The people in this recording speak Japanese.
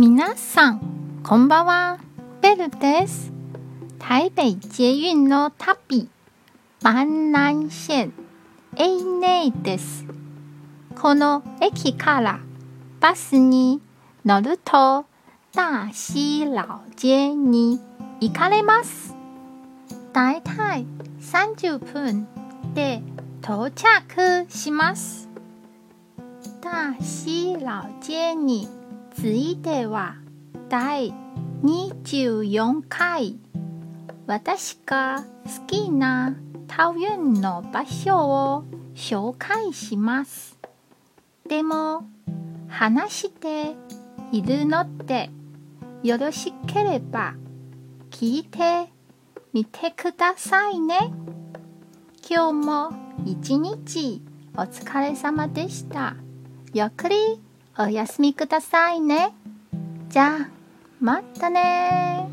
皆さん、こんばんは。ベルです。台北捷運の旅、万南線 A 内です。この駅からバスに乗ると、大溪老街に行かれます。だいたい30分で到着します。大溪老街については第24回私が好きな桃園の場所を紹介します。でも話しているのでよろしければ聞いてみてくださいね。今日も一日お疲れ様でした。ゆっくりお休みくださいね。じゃあ、またね